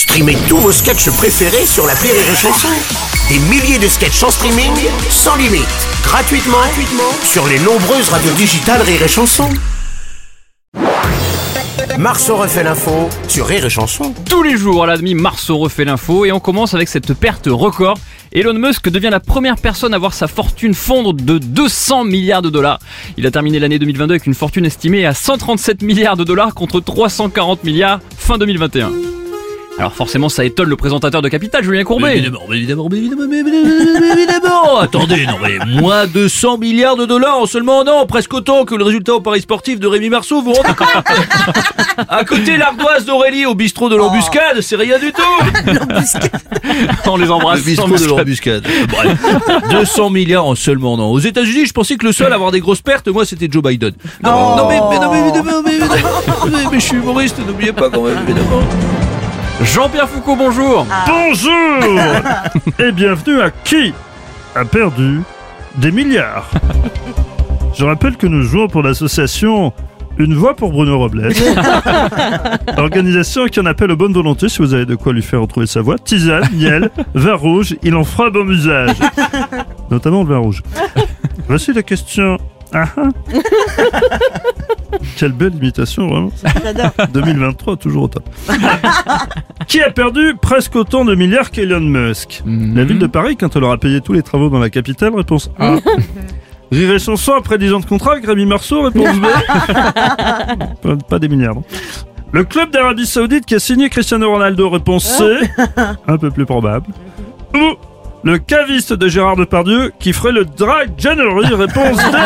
Streamez tous vos sketchs préférés sur la Rire et Chanson. Des milliers de sketchs en streaming, sans limite, gratuitement, gratuitement sur les nombreuses radios digitales Rire et Chanson. Marceau refait l'info sur Rire et Chanson. Tous les jours à la demi, Marceau refait l'info et on commence avec cette perte record. Elon Musk devient la première personne à voir sa fortune fondre de 200 milliards de dollars. Il a terminé l'année 2022 avec une fortune estimée à 137 milliards de dollars contre 340 milliards fin 2021. Alors forcément ça étonne le présentateur de Capital, Julien Courbet. Évidemment, mais évidemment, mais évidemment, mais évidemment, mais évidemment. Attendez, non mais moins de 100 milliards de dollars en seulement un an, presque autant que le résultat au Paris sportif de Rémi Marceau, vous vous rendez compte À côté l'ardoise d'Aurélie au bistrot de l'embuscade, c'est rien du tout On les embrasse. Le bistrot de l'embuscade. Bref, 200 milliards en seulement un an. Aux États-Unis, je pensais que le seul à avoir des grosses pertes, moi, c'était Joe Biden. Non, non, mais, mais non, mais évidemment, mais évidemment. Mais, mais je suis humoriste, n'oubliez pas quand même, évidemment. Jean-Pierre Foucault, bonjour. Bonjour et bienvenue à Qui a perdu des milliards Je rappelle que nous jouons pour l'association Une voix pour Bruno Robles. Organisation qui en appelle aux bonnes volontés si vous avez de quoi lui faire retrouver sa voix. Tisane, miel, vin rouge, il en fera bon usage. Notamment le vin rouge. Voici la question. Ah ah. Quelle belle imitation, vraiment. 2023, toujours au top. Qui a perdu presque autant de milliards qu'Elon Musk? La ville de Paris, quand elle aura payé tous les travaux dans la capitale? Réponse A. Rire et chanson après 10 ans de contrat avec Rémi Marceau? Réponse B. pas, pas des milliards. non. Le club d'Arabie Saoudite qui a signé Cristiano Ronaldo? Réponse C. Un peu plus probable. Ou le caviste de Gérard Depardieu qui ferait le drag January? Réponse D.